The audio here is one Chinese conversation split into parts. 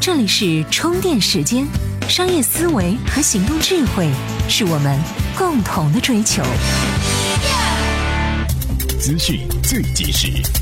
这里是充电时间，商业思维和行动智慧是我们共同的追求。资讯最及时。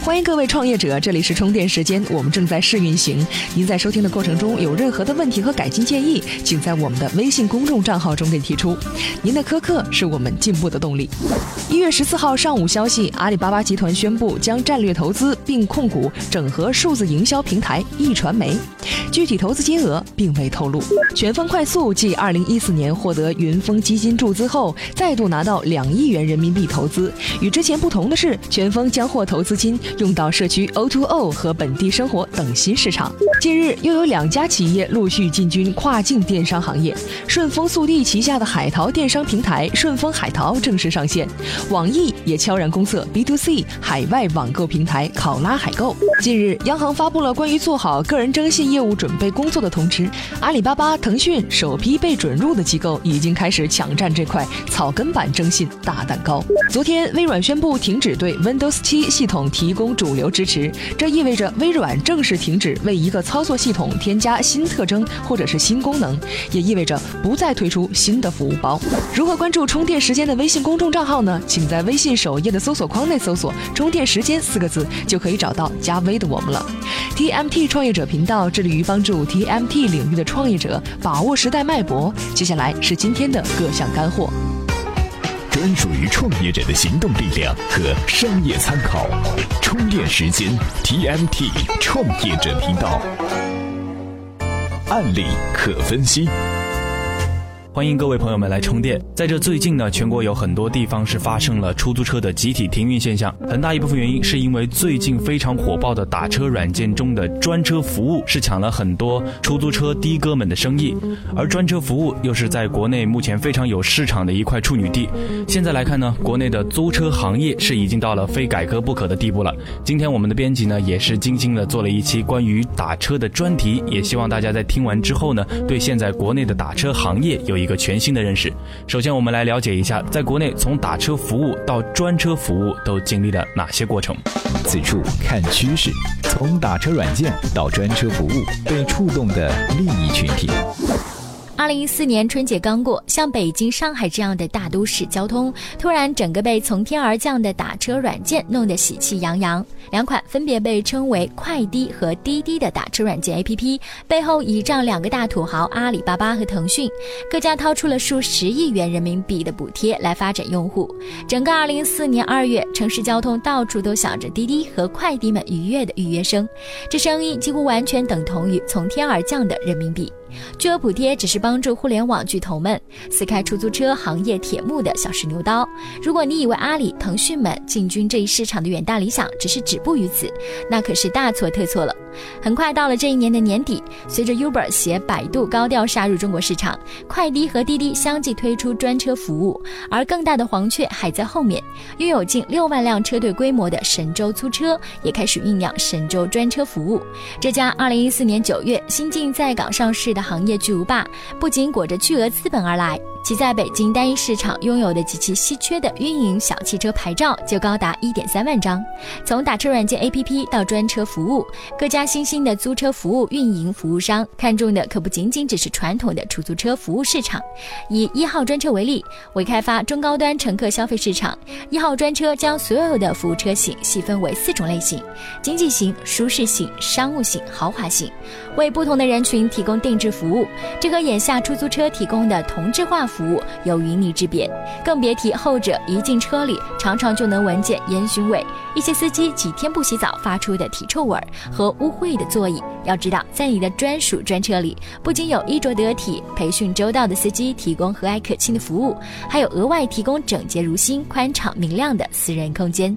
欢迎各位创业者，这里是充电时间，我们正在试运行。您在收听的过程中有任何的问题和改进建议，请在我们的微信公众账号中给提出。您的苛刻是我们进步的动力。一月十四号上午消息，阿里巴巴集团宣布将战略投资并控股整合数字营销平台易传媒，具体投资金额并未透露。全峰快速继二零一四年获得云峰基金注资后，再度拿到两亿元人民币投资。与之前不同的是，全峰将获投资金。用到社区 O2O 和本地生活等新市场。近日，又有两家企业陆续进军跨境电商行业。顺丰速递旗下的海淘电商平台顺丰海淘正式上线，网易也悄然公测 B to C 海外网购平台考拉海购。近日，央行发布了关于做好个人征信业务准备工作的通知。阿里巴巴、腾讯首批被准入的机构已经开始抢占这块草根版征信大蛋糕。昨天，微软宣布停止对 Windows 7系统提供供主流支持，这意味着微软正式停止为一个操作系统添加新特征或者是新功能，也意味着不再推出新的服务包。如何关注充电时间的微信公众账号呢？请在微信首页的搜索框内搜索“充电时间”四个字，就可以找到加微的我们了。TMT 创业者频道致力于帮助 TMT 领域的创业者把握时代脉搏。接下来是今天的各项干货。专属于创业者的行动力量和商业参考，充电时间 TMT 创业者频道，案例可分析。欢迎各位朋友们来充电。在这最近呢，全国有很多地方是发生了出租车的集体停运现象，很大一部分原因是因为最近非常火爆的打车软件中的专车服务是抢了很多出租车的哥们的生意，而专车服务又是在国内目前非常有市场的一块处女地。现在来看呢，国内的租车行业是已经到了非改革不可的地步了。今天我们的编辑呢也是精心的做了一期关于打车的专题，也希望大家在听完之后呢，对现在国内的打车行业有一个全新的认识。首先，我们来了解一下，在国内从打车服务到专车服务都经历了哪些过程。此处看趋势，从打车软件到专车服务，被触动的利益群体。二零一四年春节刚过，像北京、上海这样的大都市交通，突然整个被从天而降的打车软件弄得喜气洋洋。两款分别被称为快滴和滴滴的打车软件 APP，背后倚仗两个大土豪阿里巴巴和腾讯，各家掏出了数十亿元人民币的补贴来发展用户。整个二零一四年二月，城市交通到处都响着滴滴和快滴们愉悦的预约声，这声音几乎完全等同于从天而降的人民币。巨额补贴只是帮助互联网巨头们撕开出租车行业铁幕的小试牛刀。如果你以为阿里、腾讯们进军这一市场的远大理想只是止步于此，那可是大错特错了。很快到了这一年的年底，随着 Uber 携百度高调杀入中国市场，快滴和滴滴相继推出专车服务，而更大的黄雀还在后面。拥有近六万辆车队规模的神州租车也开始酝酿神州专车服务。这家2014年9月新晋在港上市的行业巨无霸，不仅裹着巨额资本而来。其在北京单一市场拥有的极其稀缺的运营小汽车牌照就高达一点三万张。从打车软件 APP 到专车服务，各家新兴的租车服务运营服务商看中的可不仅仅只是传统的出租车服务市场。以一号专车为例，为开发中高端乘客消费市场，一号专车将所有的服务车型细分为四种类型：经济型、舒适型、商务型、豪华型，为不同的人群提供定制服务。这和眼下出租车提供的同质化。服务有云泥之别，更别提后者一进车里，常常就能闻见烟熏味，一些司机几天不洗澡发出的体臭味和污秽的座椅。要知道，在你的专属专车里，不仅有衣着得体、培训周到的司机提供和蔼可亲的服务，还有额外提供整洁如新、宽敞明亮的私人空间。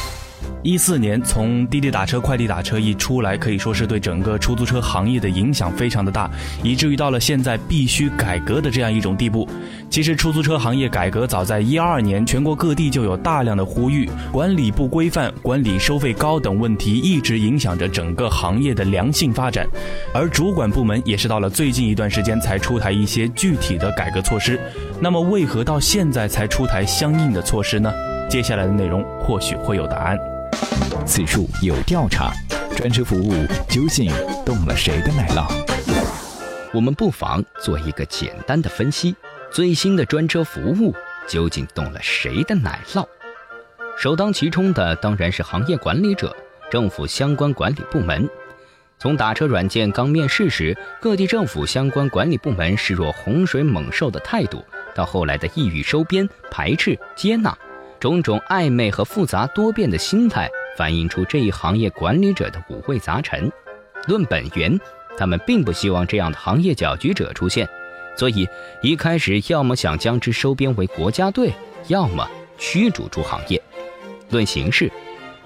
一四年从滴滴打车、快递打车一出来，可以说是对整个出租车行业的影响非常的大，以至于到了现在必须改革的这样一种地步。其实出租车行业改革早在一二年，全国各地就有大量的呼吁，管理不规范、管理收费高等问题一直影响着整个行业的良性发展。而主管部门也是到了最近一段时间才出台一些具体的改革措施。那么为何到现在才出台相应的措施呢？接下来的内容或许会有答案。此处有调查，专车服务究竟动了谁的奶酪？我们不妨做一个简单的分析：最新的专车服务究竟动了谁的奶酪？首当其冲的当然是行业管理者、政府相关管理部门。从打车软件刚面世时，各地政府相关管理部门视若洪水猛兽的态度，到后来的意欲收编、排斥、接纳。种种暧昧和复杂多变的心态，反映出这一行业管理者的五味杂陈。论本源，他们并不希望这样的行业搅局者出现，所以一开始要么想将之收编为国家队，要么驱逐出行业。论形式，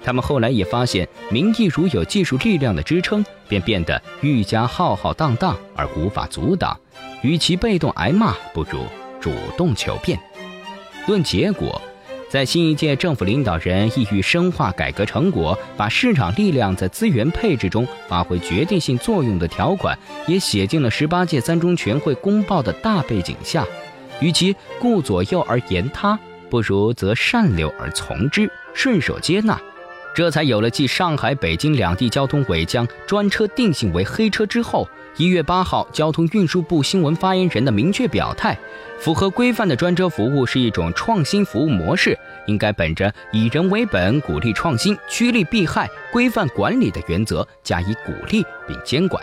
他们后来也发现，名义如有技术力量的支撑，便变得愈加浩浩荡荡而无法阻挡。与其被动挨骂，不如主动求变。论结果。在新一届政府领导人意欲深化改革成果，把市场力量在资源配置中发挥决定性作用的条款，也写进了十八届三中全会公报的大背景下。与其顾左右而言他，不如则善流而从之，顺手接纳。这才有了继上海、北京两地交通委将专车定性为黑车之后，一月八号交通运输部新闻发言人的明确表态：符合规范的专车服务是一种创新服务模式，应该本着以人为本、鼓励创新、趋利避害、规范管理的原则加以鼓励并监管。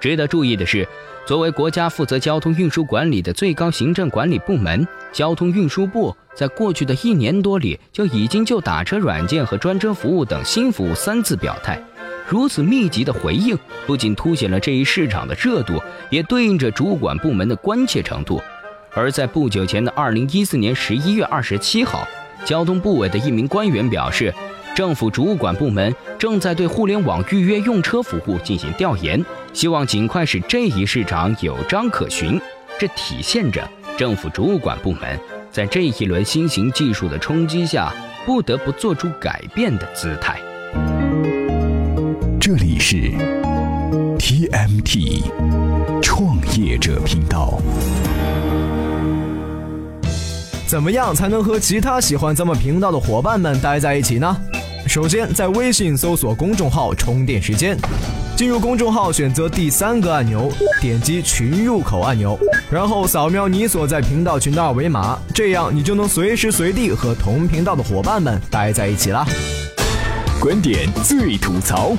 值得注意的是，作为国家负责交通运输管理的最高行政管理部门，交通运输部在过去的一年多里就已经就打车软件和专车服务等新服务三次表态。如此密集的回应，不仅凸显了这一市场的热度，也对应着主管部门的关切程度。而在不久前的二零一四年十一月二十七号，交通部委的一名官员表示。政府主管部门正在对互联网预约用车服务进行调研，希望尽快使这一市场有章可循。这体现着政府主管部门在这一轮新型技术的冲击下，不得不做出改变的姿态。这里是 TMT 创业者频道。怎么样才能和其他喜欢咱们频道的伙伴们待在一起呢？首先，在微信搜索公众号“充电时间”，进入公众号，选择第三个按钮，点击群入口按钮，然后扫描你所在频道群的二维码，这样你就能随时随地和同频道的伙伴们待在一起啦。观点最吐槽。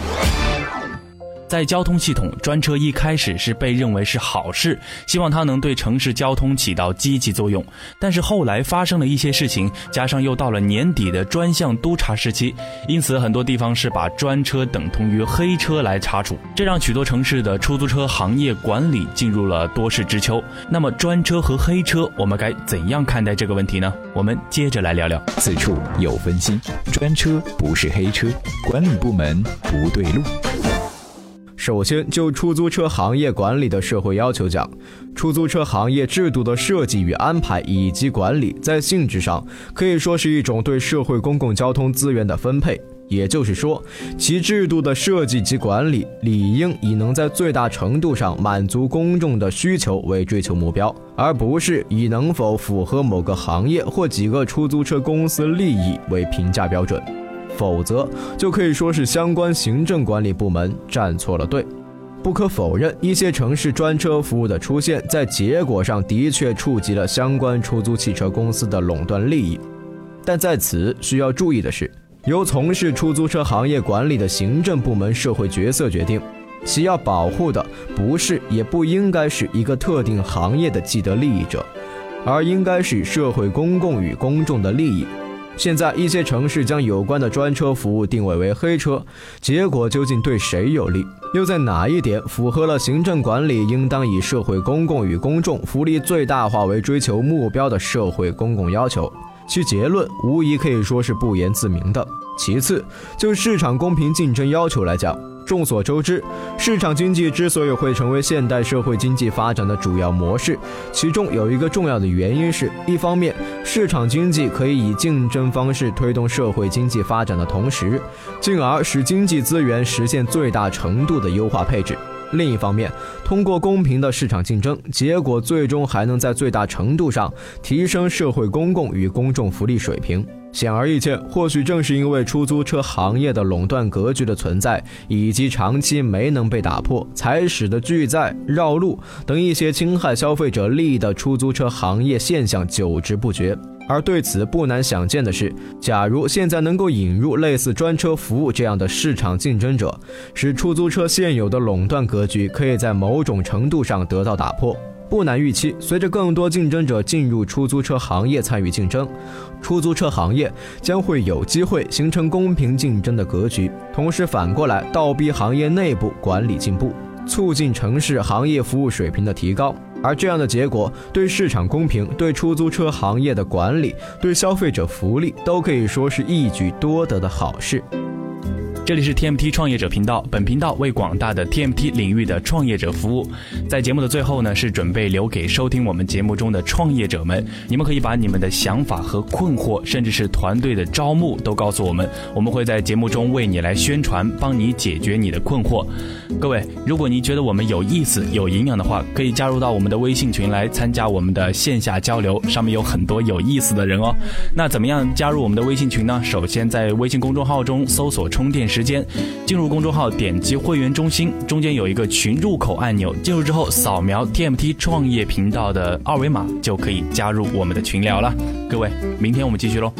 在交通系统，专车一开始是被认为是好事，希望它能对城市交通起到积极作用。但是后来发生了一些事情，加上又到了年底的专项督查时期，因此很多地方是把专车等同于黑车来查处，这让许多城市的出租车行业管理进入了多事之秋。那么专车和黑车，我们该怎样看待这个问题呢？我们接着来聊聊。此处有分析：专车不是黑车，管理部门不对路。首先，就出租车行业管理的社会要求讲，出租车行业制度的设计与安排以及管理，在性质上可以说是一种对社会公共交通资源的分配。也就是说，其制度的设计及管理理应以能在最大程度上满足公众的需求为追求目标，而不是以能否符合某个行业或几个出租车公司利益为评价标准。否则，就可以说是相关行政管理部门站错了队。不可否认，一些城市专车服务的出现，在结果上的确触及了相关出租汽车公司的垄断利益。但在此需要注意的是，由从事出租车行业管理的行政部门社会角色决定，其要保护的不是，也不应该是一个特定行业的既得利益者，而应该是社会公共与公众的利益。现在一些城市将有关的专车服务定位为黑车，结果究竟对谁有利？又在哪一点符合了行政管理应当以社会公共与公众福利最大化为追求目标的社会公共要求？其结论无疑可以说是不言自明的。其次，就市场公平竞争要求来讲，众所周知，市场经济之所以会成为现代社会经济发展的主要模式，其中有一个重要的原因是，一方面，市场经济可以以竞争方式推动社会经济发展的同时，进而使经济资源实现最大程度的优化配置。另一方面，通过公平的市场竞争，结果最终还能在最大程度上提升社会公共与公众福利水平。显而易见，或许正是因为出租车行业的垄断格局的存在，以及长期没能被打破，才使得拒载、绕路等一些侵害消费者利益的出租车行业现象久治不绝。而对此，不难想见的是，假如现在能够引入类似专车服务这样的市场竞争者，使出租车现有的垄断格局可以在某种程度上得到打破。不难预期，随着更多竞争者进入出租车行业参与竞争，出租车行业将会有机会形成公平竞争的格局，同时反过来倒逼行业内部管理进步，促进城市行业服务水平的提高。而这样的结果，对市场公平、对出租车行业的管理、对消费者福利，都可以说是一举多得的好事。这里是 TMT 创业者频道，本频道为广大的 TMT 领域的创业者服务。在节目的最后呢，是准备留给收听我们节目中的创业者们，你们可以把你们的想法和困惑，甚至是团队的招募都告诉我们，我们会在节目中为你来宣传，帮你解决你的困惑。各位，如果你觉得我们有意思、有营养的话，可以加入到我们的微信群来参加我们的线下交流，上面有很多有意思的人哦。那怎么样加入我们的微信群呢？首先在微信公众号中搜索“充电时间”，进入公众号，点击会员中心，中间有一个群入口按钮，进入之后扫描 TMT 创业频道的二维码，就可以加入我们的群聊了。各位，明天我们继续喽。